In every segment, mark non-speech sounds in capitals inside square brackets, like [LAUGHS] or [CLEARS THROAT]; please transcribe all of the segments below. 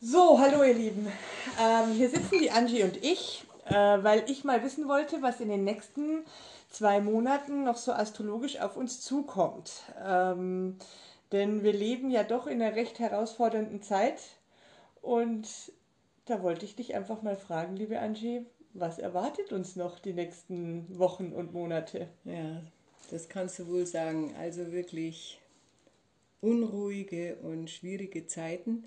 So, hallo ihr Lieben. Ähm, hier sitzen die Angie und ich, äh, weil ich mal wissen wollte, was in den nächsten zwei Monaten noch so astrologisch auf uns zukommt. Ähm, denn wir leben ja doch in einer recht herausfordernden Zeit. Und da wollte ich dich einfach mal fragen, liebe Angie, was erwartet uns noch die nächsten Wochen und Monate? Ja, das kannst du wohl sagen. Also wirklich unruhige und schwierige Zeiten.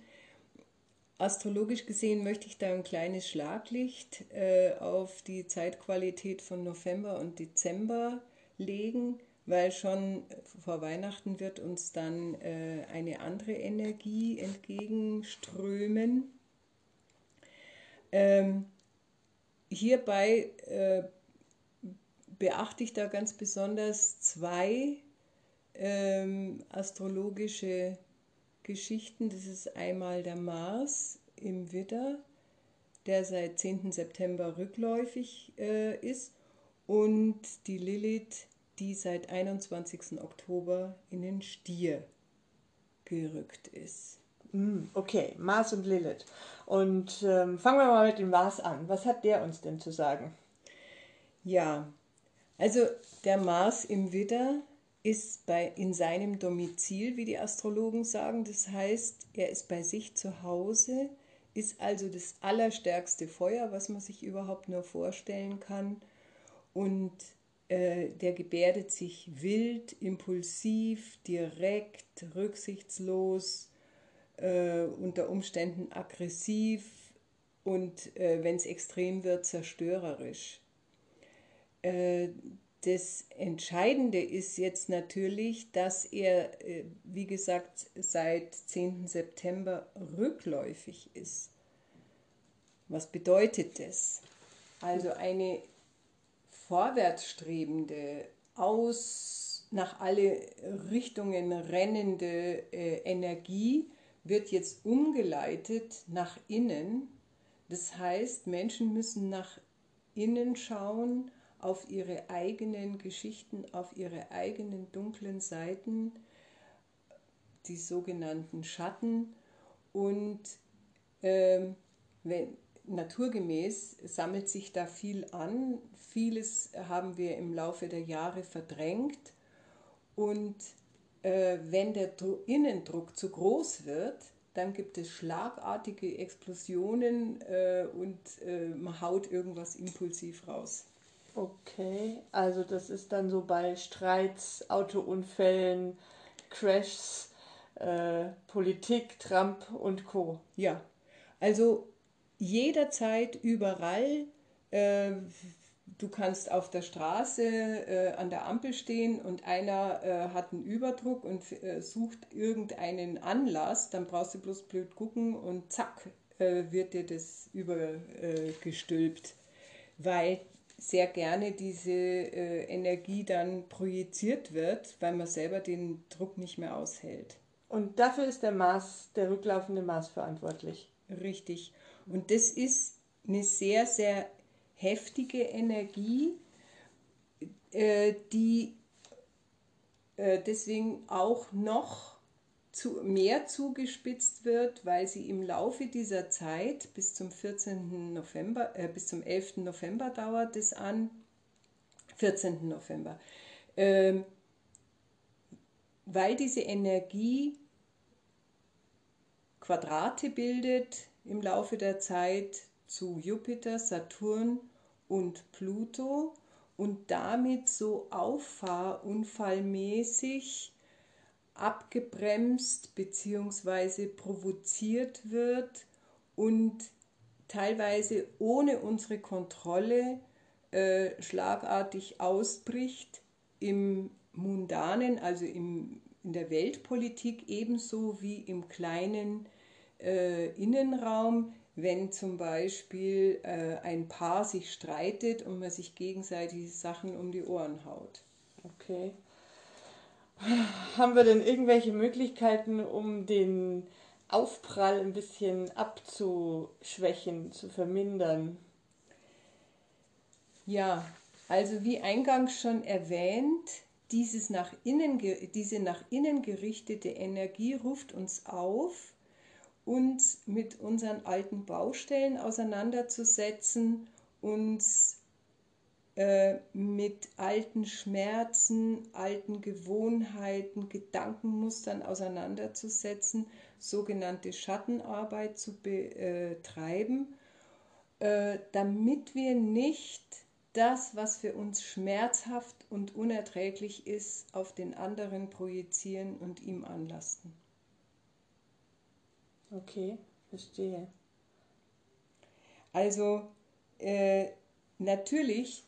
Astrologisch gesehen möchte ich da ein kleines Schlaglicht äh, auf die Zeitqualität von November und Dezember legen, weil schon vor Weihnachten wird uns dann äh, eine andere Energie entgegenströmen. Ähm, hierbei äh, beachte ich da ganz besonders zwei ähm, astrologische Geschichten. Das ist einmal der Mars im Widder, der seit 10. September rückläufig äh, ist, und die Lilith, die seit 21. Oktober in den Stier gerückt ist. Hm, okay, Mars und Lilith. Und ähm, fangen wir mal mit dem Mars an. Was hat der uns denn zu sagen? Ja, also der Mars im Widder ist bei, in seinem Domizil, wie die Astrologen sagen. Das heißt, er ist bei sich zu Hause, ist also das allerstärkste Feuer, was man sich überhaupt nur vorstellen kann. Und äh, der gebärdet sich wild, impulsiv, direkt, rücksichtslos, äh, unter Umständen aggressiv und äh, wenn es extrem wird, zerstörerisch. Das Entscheidende ist jetzt natürlich, dass er, äh, wie gesagt, seit 10. September rückläufig ist. Was bedeutet das? Also eine vorwärtsstrebende, aus nach alle Richtungen rennende äh, Energie wird jetzt umgeleitet nach innen. Das heißt, Menschen müssen nach innen schauen, auf ihre eigenen Geschichten, auf ihre eigenen dunklen Seiten, die sogenannten Schatten. Und ähm, wenn, naturgemäß sammelt sich da viel an. Vieles haben wir im Laufe der Jahre verdrängt. Und äh, wenn der Innendruck zu groß wird, dann gibt es schlagartige Explosionen äh, und äh, man haut irgendwas impulsiv raus. Okay, also das ist dann so bei Streits, Autounfällen, Crashs, äh, Politik, Trump und Co. Ja, also jederzeit, überall. Äh, du kannst auf der Straße äh, an der Ampel stehen und einer äh, hat einen Überdruck und äh, sucht irgendeinen Anlass, dann brauchst du bloß blöd gucken und zack, äh, wird dir das übergestülpt. weil sehr gerne diese äh, Energie dann projiziert wird, weil man selber den Druck nicht mehr aushält. Und dafür ist der Mars, der rücklaufende Mars verantwortlich. Richtig. Und das ist eine sehr, sehr heftige Energie, äh, die äh, deswegen auch noch zu, mehr zugespitzt wird, weil sie im Laufe dieser Zeit bis zum 14. November, äh, bis zum 11. November dauert es an, 14. November, ähm, weil diese Energie Quadrate bildet im Laufe der Zeit zu Jupiter, Saturn und Pluto und damit so auffahrunfallmäßig abgebremst bzw. provoziert wird und teilweise ohne unsere Kontrolle äh, schlagartig ausbricht im mundanen, also im, in der Weltpolitik ebenso wie im kleinen äh, Innenraum, wenn zum Beispiel äh, ein Paar sich streitet und man sich gegenseitig Sachen um die Ohren haut. Okay. Haben wir denn irgendwelche Möglichkeiten, um den Aufprall ein bisschen abzuschwächen, zu vermindern? Ja, also wie eingangs schon erwähnt, dieses nach innen, diese nach innen gerichtete Energie ruft uns auf uns mit unseren alten Baustellen auseinanderzusetzen, uns äh, mit alten Schmerzen, alten Gewohnheiten, Gedankenmustern auseinanderzusetzen, sogenannte Schattenarbeit zu betreiben, äh, damit wir nicht das, was für uns schmerzhaft und unerträglich ist, auf den anderen projizieren und ihm anlasten. Okay, verstehe. Also äh, natürlich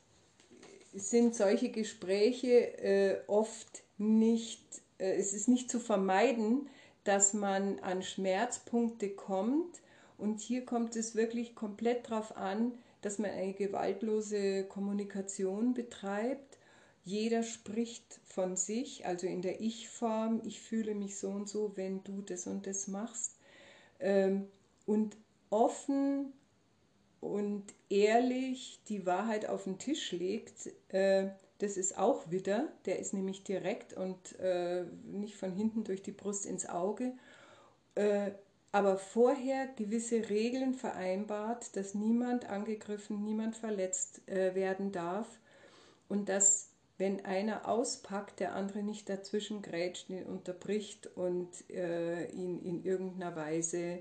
sind solche Gespräche äh, oft nicht, äh, es ist nicht zu vermeiden, dass man an Schmerzpunkte kommt. Und hier kommt es wirklich komplett darauf an, dass man eine gewaltlose Kommunikation betreibt. Jeder spricht von sich, also in der Ich-Form, ich fühle mich so und so, wenn du das und das machst. Ähm, und offen und ehrlich die Wahrheit auf den Tisch legt, äh, das ist auch Widder, der ist nämlich direkt und äh, nicht von hinten durch die Brust ins Auge. Äh, aber vorher gewisse Regeln vereinbart, dass niemand angegriffen, niemand verletzt äh, werden darf und dass, wenn einer auspackt, der andere nicht dazwischen grätscht, ihn unterbricht und äh, ihn in irgendeiner Weise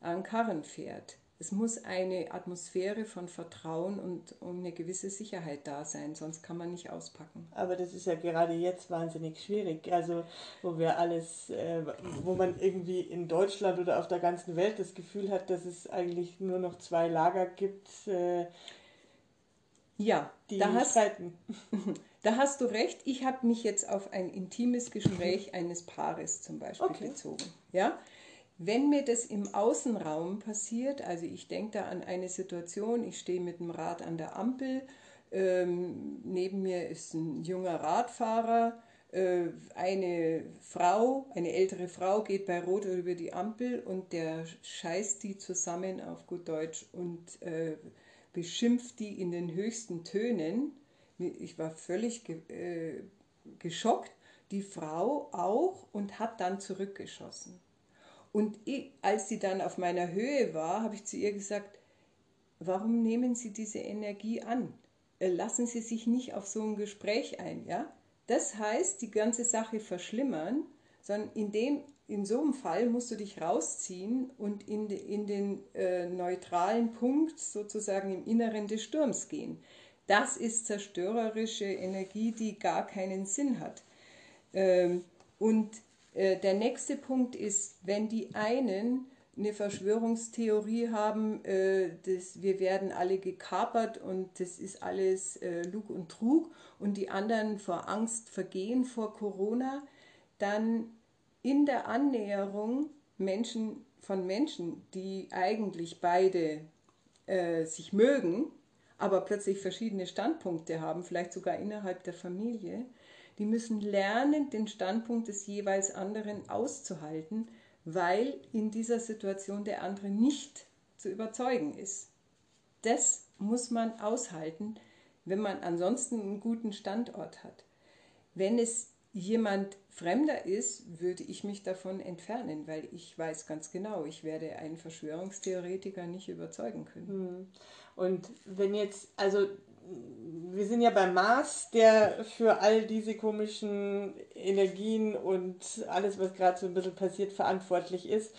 an Karren fährt. Es muss eine Atmosphäre von Vertrauen und, und eine gewisse Sicherheit da sein, sonst kann man nicht auspacken. Aber das ist ja gerade jetzt wahnsinnig schwierig. Also, wo wir alles, äh, wo man irgendwie in Deutschland oder auf der ganzen Welt das Gefühl hat, dass es eigentlich nur noch zwei Lager gibt, äh, ja, die da hast, streiten. [LAUGHS] Da hast du recht. Ich habe mich jetzt auf ein intimes Gespräch [LAUGHS] eines Paares zum Beispiel Okay. bezogen. Ja? Wenn mir das im Außenraum passiert, also ich denke da an eine Situation, ich stehe mit dem Rad an der Ampel, ähm, neben mir ist ein junger Radfahrer, äh, eine Frau, eine ältere Frau geht bei Rot über die Ampel und der scheißt die zusammen auf gut Deutsch und äh, beschimpft die in den höchsten Tönen. Ich war völlig ge äh, geschockt, die Frau auch und hat dann zurückgeschossen. Und ich, als sie dann auf meiner Höhe war, habe ich zu ihr gesagt, warum nehmen Sie diese Energie an? Äh, Lassen Sie sich nicht auf so ein Gespräch ein, ja? Das heißt, die ganze Sache verschlimmern, sondern in, dem, in so einem Fall musst du dich rausziehen und in, de, in den äh, neutralen Punkt sozusagen im Inneren des Sturms gehen. Das ist zerstörerische Energie, die gar keinen Sinn hat. Ähm, und der nächste Punkt ist, wenn die einen eine Verschwörungstheorie haben, äh, dass wir werden alle gekapert und das ist alles äh, Lug und Trug und die anderen vor Angst vergehen vor Corona, dann in der Annäherung Menschen von Menschen, die eigentlich beide äh, sich mögen, aber plötzlich verschiedene Standpunkte haben, vielleicht sogar innerhalb der Familie, die müssen lernen, den Standpunkt des jeweils anderen auszuhalten, weil in dieser Situation der andere nicht zu überzeugen ist. Das muss man aushalten, wenn man ansonsten einen guten Standort hat. Wenn es jemand Fremder ist, würde ich mich davon entfernen, weil ich weiß ganz genau, ich werde einen Verschwörungstheoretiker nicht überzeugen können. Und wenn jetzt, also wir sind ja beim Mars, der für all diese komischen Energien und alles, was gerade so ein bisschen passiert, verantwortlich ist.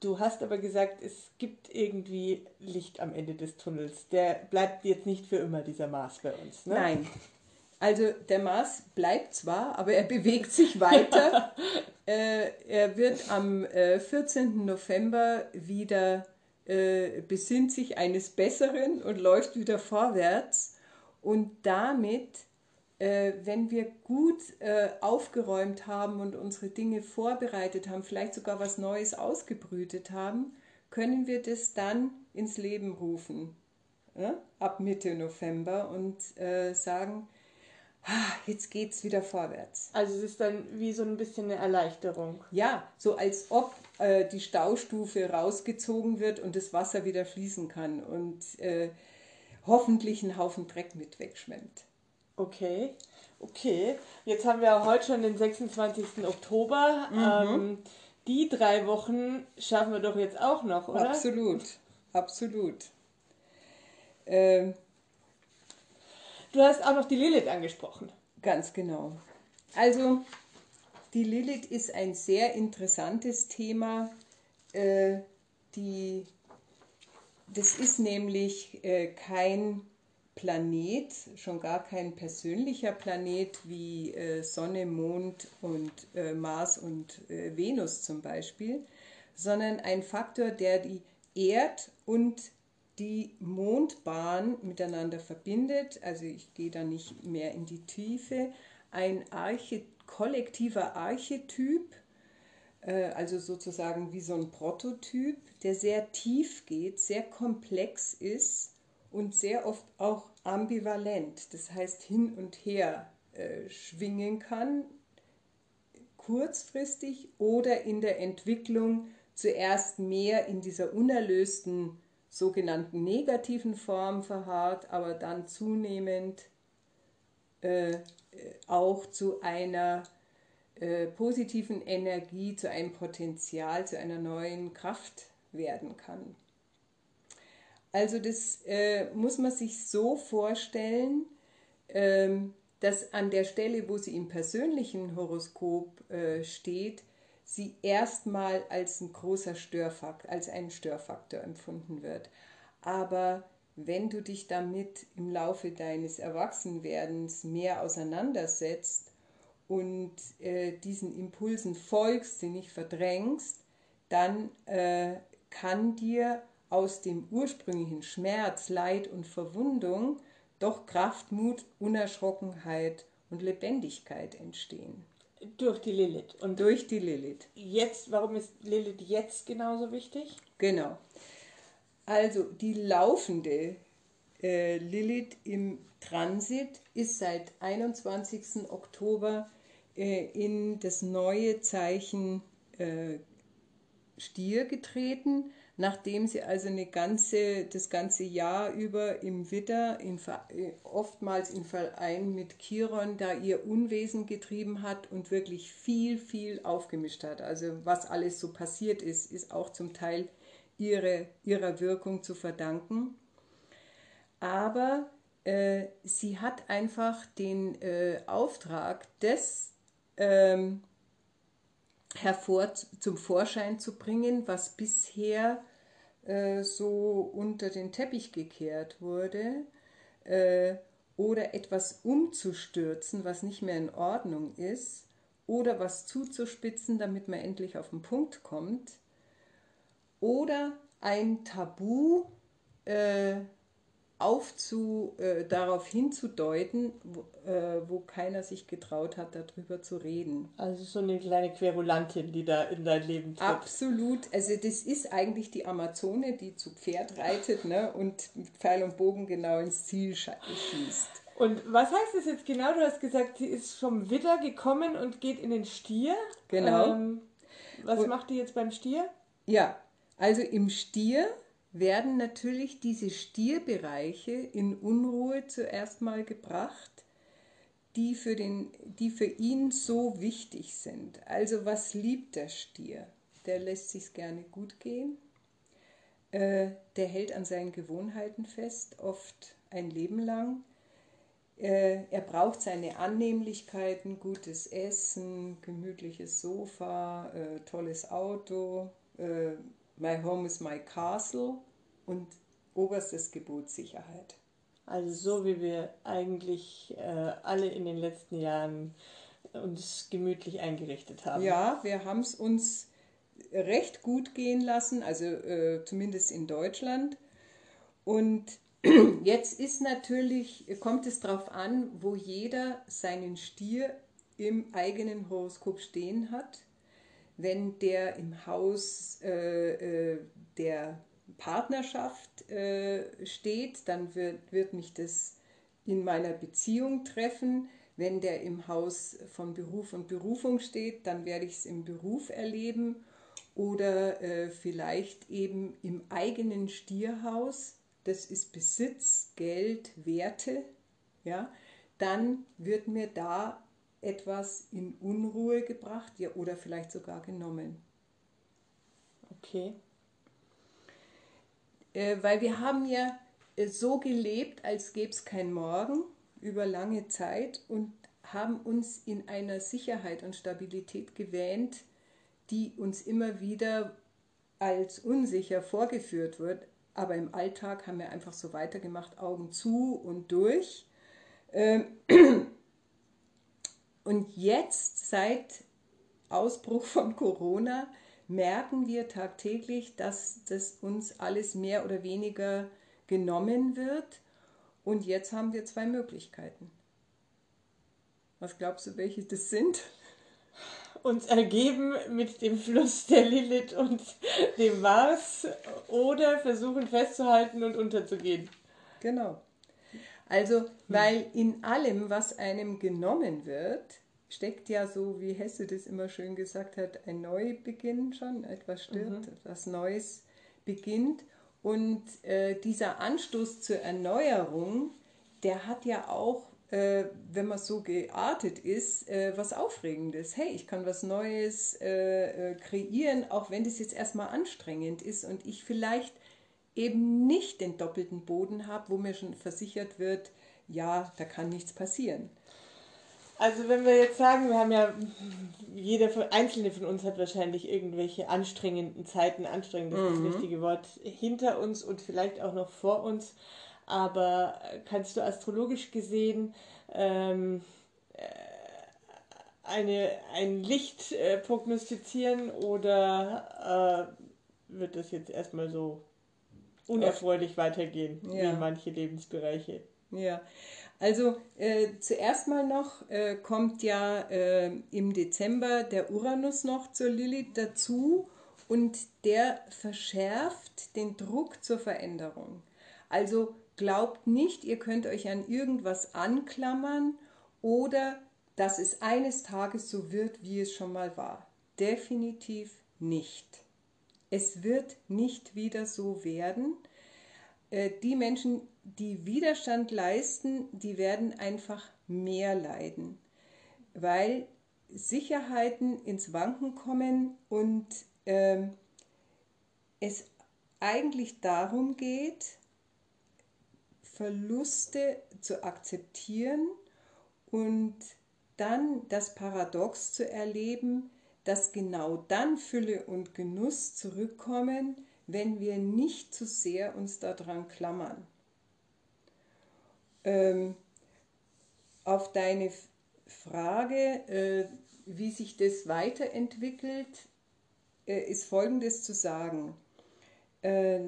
Du hast aber gesagt, es gibt irgendwie Licht am Ende des Tunnels. Der bleibt jetzt nicht für immer, dieser Mars bei uns. Ne? Nein. Also der Mars bleibt zwar, aber er bewegt sich weiter. [LAUGHS] äh, er wird am äh, 14. November wieder äh, besinnt sich eines Besseren und läuft wieder vorwärts. Und damit, äh, wenn wir gut äh, aufgeräumt haben und unsere Dinge vorbereitet haben, vielleicht sogar was Neues ausgebrütet haben, können wir das dann ins Leben rufen. Ja? Ab Mitte November und äh, sagen, ah, jetzt geht's wieder vorwärts. Also es ist dann wie so ein bisschen eine Erleichterung. Ja, so als ob äh, die Staustufe rausgezogen wird und das Wasser wieder fließen kann und äh, hoffentlich einen Haufen Dreck mit wegschwemmt. Okay, okay. Jetzt haben wir heute schon den 26. Oktober. Ähm, die drei Wochen schaffen wir doch jetzt auch noch, oder? Absolut, absolut. Ähm, Du hast auch noch die Lilith angesprochen. Ganz genau. Also die Lilith ist ein sehr interessantes Thema. Äh, die, das ist nämlich äh, kein Planet, schon gar kein persönlicher Planet wie äh, Sonne, Mond und äh, Mars und äh, Venus zum Beispiel, sondern ein Faktor, der die Erd- und die Mondbahn miteinander verbindet. Also ich gehe da nicht mehr in die Tiefe. Ein Arche kollektiver Archetyp, also sozusagen wie so ein Prototyp, der sehr tief geht, sehr komplex ist und sehr oft auch ambivalent, das heißt hin und her äh, schwingen kann, kurzfristig oder in der Entwicklung zuerst mehr in dieser unerlösten sogenannten negativen Form verharrt, aber dann zunehmend äh, auch zu einer äh, positiven Energie, zu einem Potenzial, zu einer neuen Kraft werden kann. Also das äh, muss man sich so vorstellen, ähm, dass an der Stelle, wo sie im persönlichen Horoskop äh, steht, sie erstmal als ein großer Störfaktor, als ein Störfaktor empfunden wird. Aber wenn du dich damit im Laufe deines Erwachsenwerdens mehr auseinandersetzt und äh, diesen Impulsen folgst, sie nicht verdrängst, dann äh, kann dir aus dem ursprünglichen Schmerz, Leid und Verwundung doch Kraft, Mut, Unerschrockenheit und Lebendigkeit entstehen. Durch die Lilith. Und durch die Lilith. Jetzt, warum ist Lilith jetzt genauso wichtig? Genau. Also die laufende äh, Lilith im Transit ist seit 21. Oktober in das neue Zeichen äh, Stier getreten nachdem sie also eine ganze, das ganze Jahr über im Widder, in, oftmals in Verein mit Chiron, da ihr Unwesen getrieben hat und wirklich viel, viel aufgemischt hat. Also was alles so passiert ist, ist auch zum Teil ihre, ihrer Wirkung zu verdanken. Aber äh, sie hat einfach den äh, Auftrag, das ähm, hervor zum Vorschein zu bringen, was bisher äh, so unter den Teppich gekehrt wurde äh, oder etwas umzustürzen, was nicht mehr in Ordnung ist oder was zuzuspitzen, damit man endlich auf den Punkt kommt oder ein Tabu äh, aufzu, äh, darauf hinzudeuten, wo, äh, wo, keiner sich getraut hat, darüber zu reden. Also so eine kleine Querulantin, die da in dein Leben tritt. Absolut. Also das ist eigentlich die Amazone, die zu Pferd reitet ne, und mit Pfeil und Bogen genau ins Ziel schießt. Und was heißt das jetzt genau? Du hast gesagt, sie ist vom Widder gekommen und geht in den Stier. Genau. Ähm, was und, macht die jetzt beim Stier? Ja, also im Stier werden natürlich diese Stierbereiche in Unruhe zuerst mal gebracht, die für, den, die für ihn so wichtig sind. Also was liebt der Stier? Der lässt sich gerne gut gehen, äh, der hält an seinen Gewohnheiten fest, oft ein Leben lang. Äh, er braucht seine Annehmlichkeiten, gutes Essen, gemütliches Sofa, äh, tolles Auto, äh, My Home is My Castle und oberstes Gebot Sicherheit. Also so wie wir eigentlich äh, alle in den letzten Jahren uns gemütlich eingerichtet haben. Ja, wir haben es uns recht gut gehen lassen, also äh, zumindest in Deutschland. Und [CLEARS THROAT] jetzt ist natürlich, kommt es darauf an, wo jeder seinen Stier im eigenen Horoskop stehen hat wenn der im Haus äh, äh, der Partnerschaft äh, steht, dann wird, wird mich das in meiner Beziehung treffen. Wenn der im Haus von Beruf und Berufung steht, dann werde ich es im Beruf erleben oder äh, vielleicht eben im eigenen Stierhaus. Das ist Besitz, Geld, Werte. Ja, dann wird mir da etwas in Unruhe gebracht ja, oder vielleicht sogar genommen. Okay. Äh, weil wir haben ja äh, so gelebt, als gäbe es kein Morgen über lange Zeit und haben uns in einer Sicherheit und Stabilität gewähnt, die uns immer wieder als unsicher vorgeführt wird. Aber im Alltag haben wir einfach so weitergemacht, Augen zu und durch. Ähm, und jetzt, seit Ausbruch von Corona, merken wir tagtäglich, dass das uns alles mehr oder weniger genommen wird. Und jetzt haben wir zwei Möglichkeiten. Was glaubst du, welche das sind? Uns ergeben mit dem Fluss der Lilith und dem Mars oder versuchen festzuhalten und unterzugehen. Genau. Also, weil in allem, was einem genommen wird, steckt ja so, wie Hesse das immer schön gesagt hat, ein Neubeginn schon. Etwas stirbt, mhm. etwas Neues beginnt. Und äh, dieser Anstoß zur Erneuerung, der hat ja auch, äh, wenn man so geartet ist, äh, was Aufregendes. Hey, ich kann was Neues äh, äh, kreieren, auch wenn das jetzt erstmal anstrengend ist und ich vielleicht eben nicht den doppelten Boden habe, wo mir schon versichert wird, ja, da kann nichts passieren. Also wenn wir jetzt sagen, wir haben ja, jeder einzelne von uns hat wahrscheinlich irgendwelche anstrengenden Zeiten, anstrengend ist mhm. das richtige Wort, hinter uns und vielleicht auch noch vor uns. Aber kannst du astrologisch gesehen ähm, äh, eine, ein Licht äh, prognostizieren oder äh, wird das jetzt erstmal so unerfreulich weitergehen ja. wie manche Lebensbereiche? Ja, also äh, zuerst mal noch äh, kommt ja äh, im Dezember der Uranus noch zur Lilith dazu und der verschärft den Druck zur Veränderung. Also glaubt nicht, ihr könnt euch an irgendwas anklammern oder dass es eines Tages so wird, wie es schon mal war. Definitiv nicht. Es wird nicht wieder so werden. Äh, die Menschen, die Widerstand leisten, die werden einfach mehr leiden, weil Sicherheiten ins Wanken kommen und äh, es eigentlich darum geht, Verluste zu akzeptieren und dann das Paradox zu erleben, dass genau dann Fülle und Genuss zurückkommen, wenn wir nicht zu sehr uns daran klammern. Ähm, auf deine Frage, äh, wie sich das weiterentwickelt, äh, ist Folgendes zu sagen. Äh,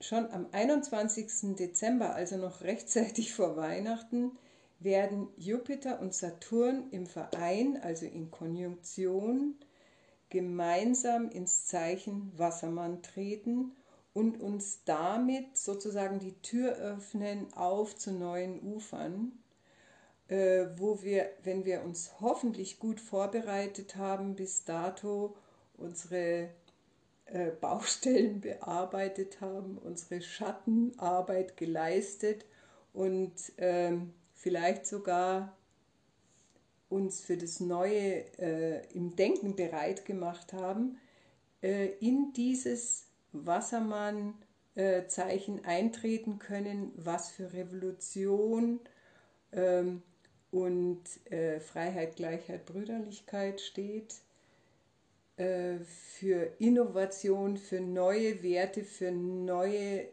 schon am 21. Dezember, also noch rechtzeitig vor Weihnachten, werden Jupiter und Saturn im Verein, also in Konjunktion, gemeinsam ins Zeichen Wassermann treten und uns damit sozusagen die Tür öffnen auf zu neuen Ufern, äh, wo wir, wenn wir uns hoffentlich gut vorbereitet haben, bis dato unsere äh, Baustellen [LAUGHS] bearbeitet haben, unsere Schattenarbeit geleistet und ähm, vielleicht sogar uns für das Neue äh, im Denken bereit gemacht haben, äh, in dieses Wassermann-Zeichen äh, eintreten können, was für Revolution ähm, und äh, Freiheit, Gleichheit, Brüderlichkeit steht, äh, für Innovation, für neue Werte, für neue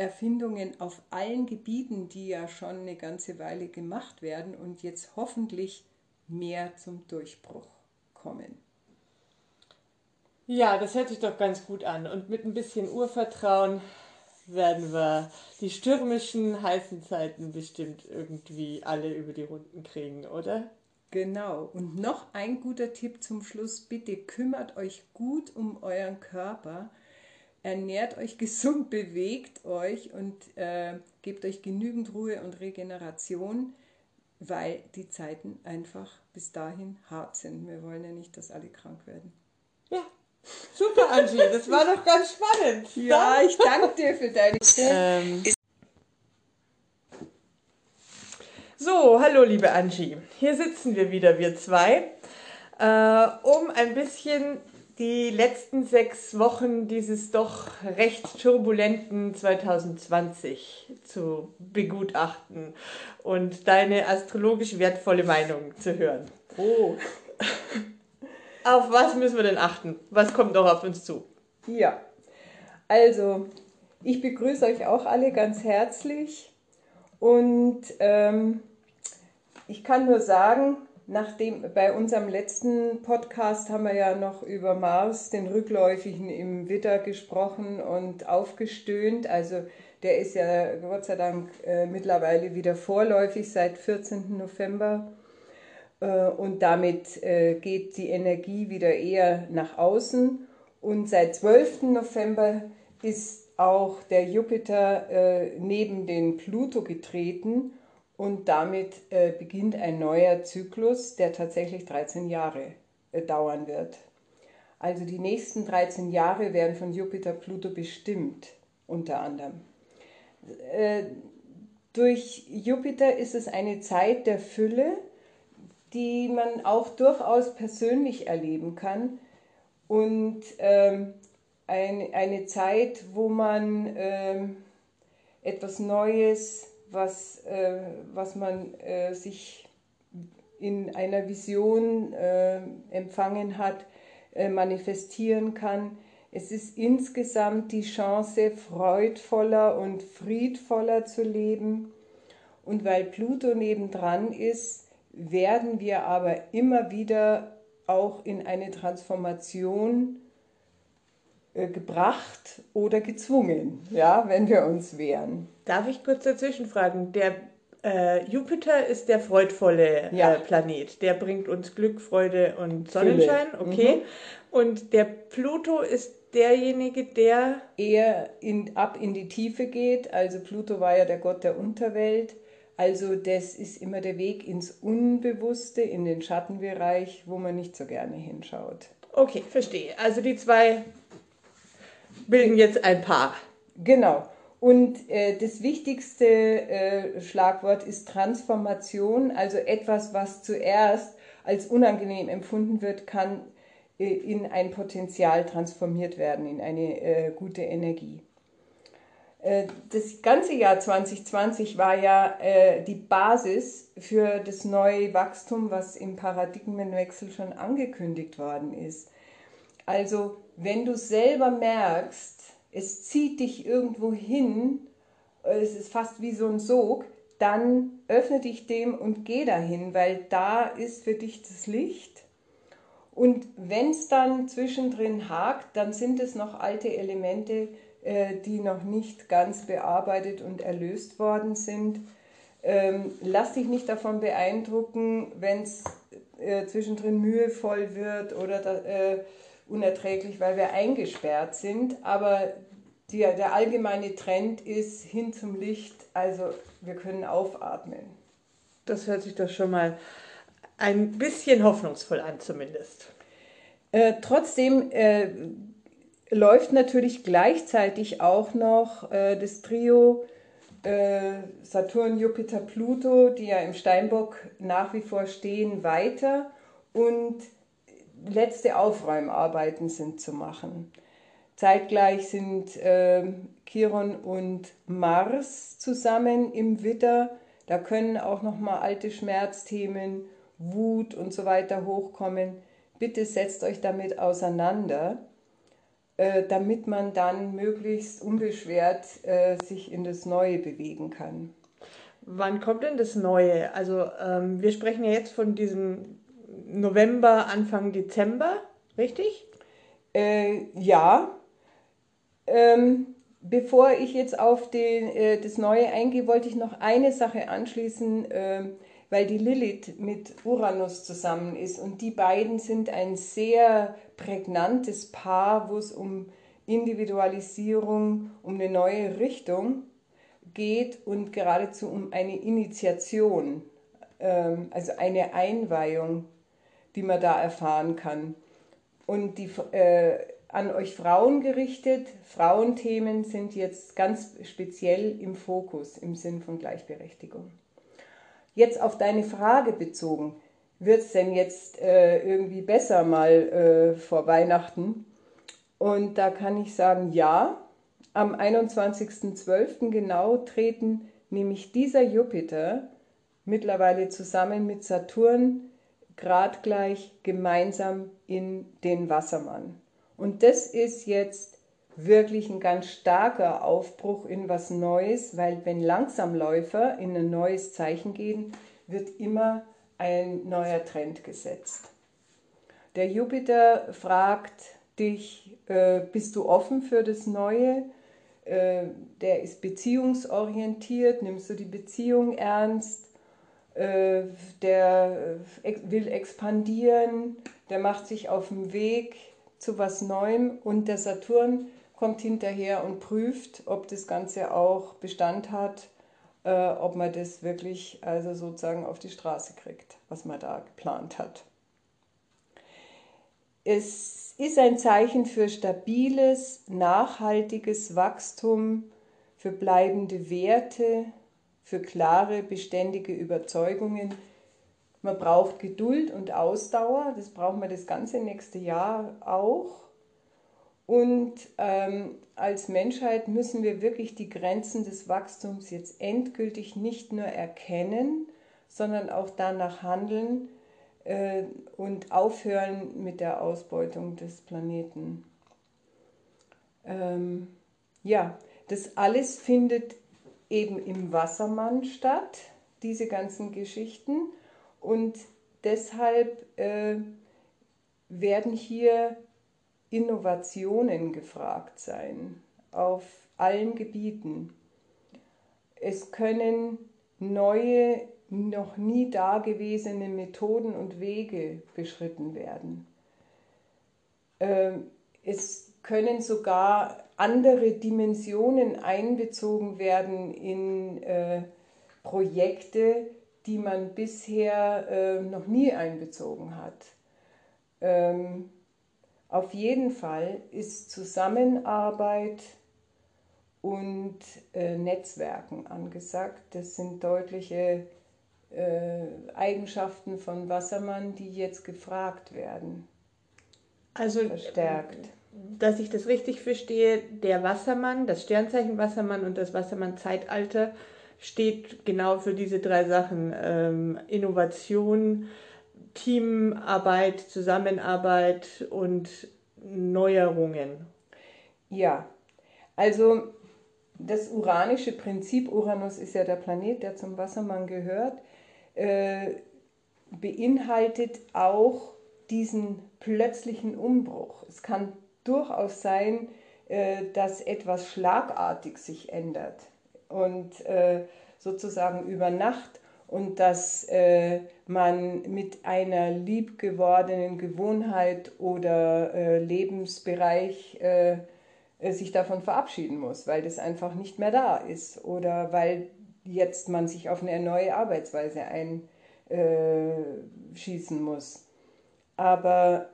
Erfindungen auf allen Gebieten, die ja schon eine ganze Weile gemacht werden und jetzt hoffentlich mehr zum Durchbruch kommen. Ja, das hört sich doch ganz gut an. Und mit ein bisschen Urvertrauen werden wir die stürmischen, heißen Zeiten bestimmt irgendwie alle über die Runden kriegen, oder? Genau. Und noch ein guter Tipp zum Schluss. Bitte kümmert euch gut um euren Körper ernährt euch gesund, bewegt euch und äh, gebt euch genügend Ruhe und Regeneration, weil die Zeiten einfach bis dahin hart sind. Wir wollen ja nicht, dass alle krank werden. Ja, super, Angie, das war doch ganz spannend. [LAUGHS] Ja, ich danke dir für deine. [LAUGHS] Ähm. So, hallo liebe Angie. Hier sitzen wir wieder, wir zwei, äh, um ein bisschen die letzten sechs Wochen dieses doch recht turbulenten 2020 zu begutachten und deine astrologisch wertvolle Meinung zu hören. Oh. [LAUGHS] Auf was müssen wir denn achten? Was kommt noch auf uns zu? Ja, also ich begrüße euch auch alle ganz herzlich und ähm, ich kann nur sagen, nachdem bei unserem letzten Podcast haben wir ja noch über Mars, den rückläufigen im Witter gesprochen und aufgestöhnt. Also der ist ja Gott sei Dank äh, mittlerweile wieder vorläufig seit 14. November. Äh, und damit äh, geht die Energie wieder eher nach außen. Und seit 12. November ist auch der Jupiter äh, neben den Pluto getreten und damit beginnt ein neuer Zyklus, der tatsächlich 13 Jahre dauern wird. Also die nächsten 13 Jahre werden von Jupiter Pluto bestimmt, unter anderem. Durch Jupiter ist es eine Zeit der Fülle, die man auch durchaus persönlich erleben kann und ähm, ein, eine Zeit, wo man ähm, etwas Neues, was, äh, was man äh, sich in einer Vision äh, empfangen hat, äh, manifestieren kann. Es ist insgesamt die Chance, freudvoller und friedvoller zu leben. Und weil Pluto nebendran ist, werden wir aber immer wieder auch in eine Transformation äh, gebracht oder gezwungen, ja, wenn wir uns wehren. Darf ich kurz dazwischen fragen? Der äh, Jupiter ist der freudvolle ja. äh, Planet. Der bringt uns Glück, Freude und Sonnenschein. Okay. Mhm. Und der Pluto ist derjenige, der eher in, ab in die Tiefe geht. Also Pluto war ja der Gott der Unterwelt. Also das ist immer der Weg ins Unbewusste, in den Schattenbereich, wo man nicht so gerne hinschaut. Okay, verstehe. Also die zwei bilden jetzt ein Paar. Genau. Und äh, das wichtigste äh, Schlagwort ist Transformation, also etwas, was zuerst als unangenehm empfunden wird, kann äh, in ein Potenzial transformiert werden, in eine äh, gute Energie. Äh, das ganze Jahr 2020 war ja äh, die Basis für das neue Wachstum, was im Paradigmenwechsel schon angekündigt worden ist. Also wenn du selber merkst, es zieht dich irgendwo hin, äh, es ist fast wie so ein Sog, dann öffne dich dem und geh dahin, weil da ist für dich das Licht. Und wenn es dann zwischendrin hakt, dann sind es noch alte Elemente, äh, die noch nicht ganz bearbeitet und erlöst worden sind. Ähm, lass dich nicht davon beeindrucken, wenn es äh, zwischendrin mühevoll wird oder unerträglich, weil wir eingesperrt sind. Aber die, der allgemeine Trend ist hin zum Licht, also wir können aufatmen. Das hört sich doch schon mal ein bisschen hoffnungsvoll an, zumindest. Äh, trotzdem äh, läuft natürlich gleichzeitig auch noch äh, das Trio äh, Saturn, Jupiter, Pluto, die ja im Steinbock nach wie vor stehen, weiter und letzte Aufräumarbeiten sind zu machen. Zeitgleich sind äh, Chiron und Mars zusammen im Witter. Da können auch noch mal alte Schmerzthemen, Wut und so weiter hochkommen. Bitte setzt euch damit auseinander äh, damit man dann möglichst unbeschwert äh, sich in das Neue bewegen kann. Wann kommt denn das Neue? Also ähm, wir sprechen ja jetzt von diesem November, Anfang Dezember, richtig? Äh, ja. Ähm, bevor ich jetzt auf den, äh, das Neue eingehe, wollte ich noch eine Sache anschließen. Ähm, weil die Lilith mit Uranus zusammen ist und die beiden sind ein sehr prägnantes Paar, wo es um Individualisierung, um eine neue Richtung geht und geradezu um eine Initiation, ähm, also eine Einweihung, die man da erfahren kann. Und die, äh, an euch Frauen gerichtet, Frauenthemen sind jetzt ganz speziell im Fokus im Sinn von Gleichberechtigung. Jetzt auf deine Frage bezogen. wird es denn jetzt äh, irgendwie besser mal äh, vor Weihnachten? Und da kann ich sagen, ja, am 21.12. genau treten nämlich dieser Jupiter mittlerweile zusammen mit Saturn gradgleich gemeinsam in den Wassermann. Und das ist jetzt wirklich ein ganz starker Aufbruch in was Neues, weil wenn Langsamläufer in ein neues Zeichen gehen, wird immer ein neuer Trend gesetzt. Der Jupiter fragt dich, äh, bist du offen für das Neue? Äh, der ist beziehungsorientiert, nimmst du die Beziehung ernst? Äh, der äh, will expandieren, der macht sich auf den Weg zu was Neuem und der Saturn kommt hinterher und prüft, ob das Ganze auch Bestand hat, äh, ob man das wirklich also sozusagen auf die Straße kriegt, was man da geplant hat. Es ist ein Zeichen für stabiles, nachhaltiges Wachstum, für bleibende Werte, für klare, beständige Überzeugungen. Man braucht Geduld und Ausdauer, das brauchen wir das ganze nächste Jahr auch. Und ähm, als Menschheit müssen wir wirklich die Grenzen des Wachstums jetzt endgültig nicht nur erkennen, sondern auch danach handeln äh, und aufhören mit der Ausbeutung des Planeten. Ähm, ja, das alles findet eben im Wassermann statt, diese ganzen Geschichten. Und deshalb äh, werden hier Innovationen gefragt sein auf allen Gebieten. Es können neue, noch nie dagewesene Methoden und Wege beschritten werden. Ähm, es können sogar andere Dimensionen einbezogen werden in äh, Projekte, die man bisher äh, noch nie einbezogen hat. Ähm, auf jeden Fall ist Zusammenarbeit und äh, Netzwerken angesagt. Das sind deutliche äh, Eigenschaften von Wassermann, die jetzt gefragt werden. Also verstärkt. Dass ich das richtig verstehe, der Wassermann, das Sternzeichen Wassermann und das Wassermann-Zeitalter steht genau für diese drei Sachen. Ähm, Innovation, Teamarbeit, Zusammenarbeit und Neuerungen. Ja, also das uranische Prinzip, Uranus ist ja der Planet, der zum Wassermann gehört, äh, beinhaltet auch diesen plötzlichen Umbruch. Es kann durchaus sein, äh, dass etwas schlagartig sich ändert und äh, sozusagen über Nacht und dass äh, man mit einer liebgewordenen Gewohnheit oder Lebensbereich sich davon verabschieden muss, weil das einfach nicht mehr da ist oder weil jetzt man sich auf eine neue Arbeitsweise einschießen muss. Aber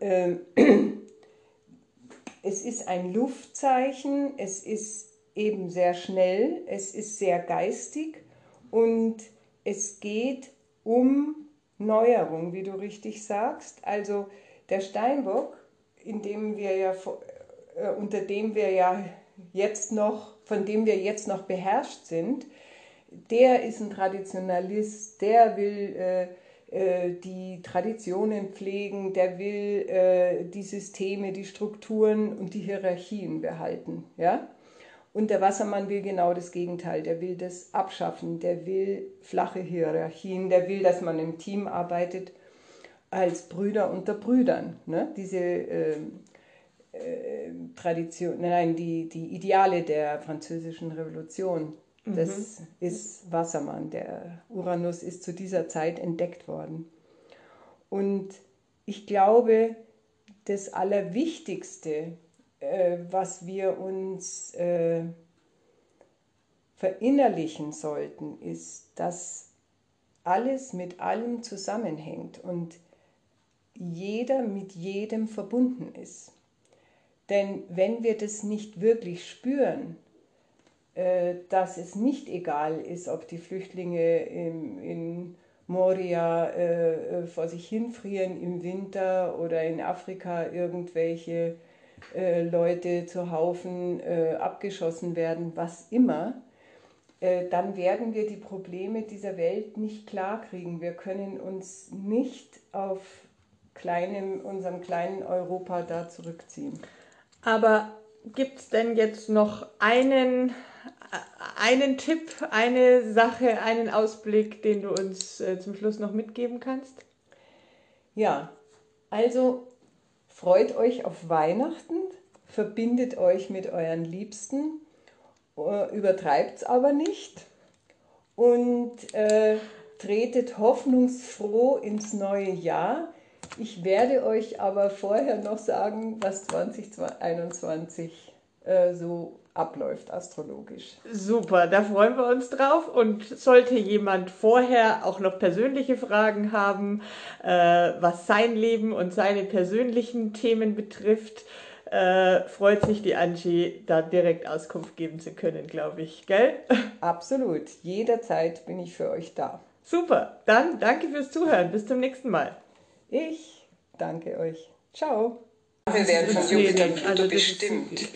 es ist ein Luftzeichen, es ist eben sehr schnell, es ist sehr geistig und es geht um Neuerung, wie du richtig sagst. Also der Steinbock, in dem wir ja, äh, unter dem wir ja jetzt noch, von dem wir jetzt noch beherrscht sind, der ist ein Traditionalist, der will äh, die Traditionen pflegen, der will äh, die Systeme, die Strukturen und die Hierarchien behalten. Ja? Und der Wassermann will genau das Gegenteil. Der will das abschaffen. Der will flache Hierarchien. Der will, dass man im Team arbeitet als Brüder unter Brüdern. Ne? Diese äh, äh, Tradition, nein, die, die Ideale der französischen Revolution. Das mhm. ist Wassermann. Der Uranus ist zu dieser Zeit entdeckt worden. Und ich glaube, das Allerwichtigste äh, was wir uns äh, verinnerlichen sollten, ist, dass alles mit allem zusammenhängt und jeder mit jedem verbunden ist. Denn wenn wir das nicht wirklich spüren, dass es nicht egal ist, ob die Flüchtlinge in, in Moria äh, äh, vor sich hinfrieren im Winter oder in Afrika irgendwelche äh, Leute zu Haufen äh, abgeschossen werden, was immer, äh, dann werden wir die Probleme dieser Welt nicht klarkriegen. Wir können uns nicht auf kleinem, unserem kleinen Europa da zurückziehen. Aber gibt es denn jetzt noch einen, einen Tipp, eine Sache, einen Ausblick, den du uns äh, zum Schluss noch mitgeben kannst? Ja, also freut euch auf Weihnachten, verbindet euch mit euren Liebsten, äh, übertreibt es aber nicht und äh, tretet hoffnungsfroh ins neue Jahr. Ich werde euch aber vorher noch sagen, was 2021 äh, so abläuft astrologisch. Super, da freuen wir uns drauf. Und sollte jemand vorher auch noch persönliche Fragen haben, äh, was sein Leben und seine persönlichen Themen betrifft, äh, freut sich die Angie, da direkt Auskunft geben zu können, glaube ich. Gell? [LAUGHS] Absolut. Jederzeit bin ich für euch da. Super. Dann danke fürs Zuhören. Bis zum nächsten Mal. Ich danke euch. Ciao. Wir werden von Jupiter also bestimmt.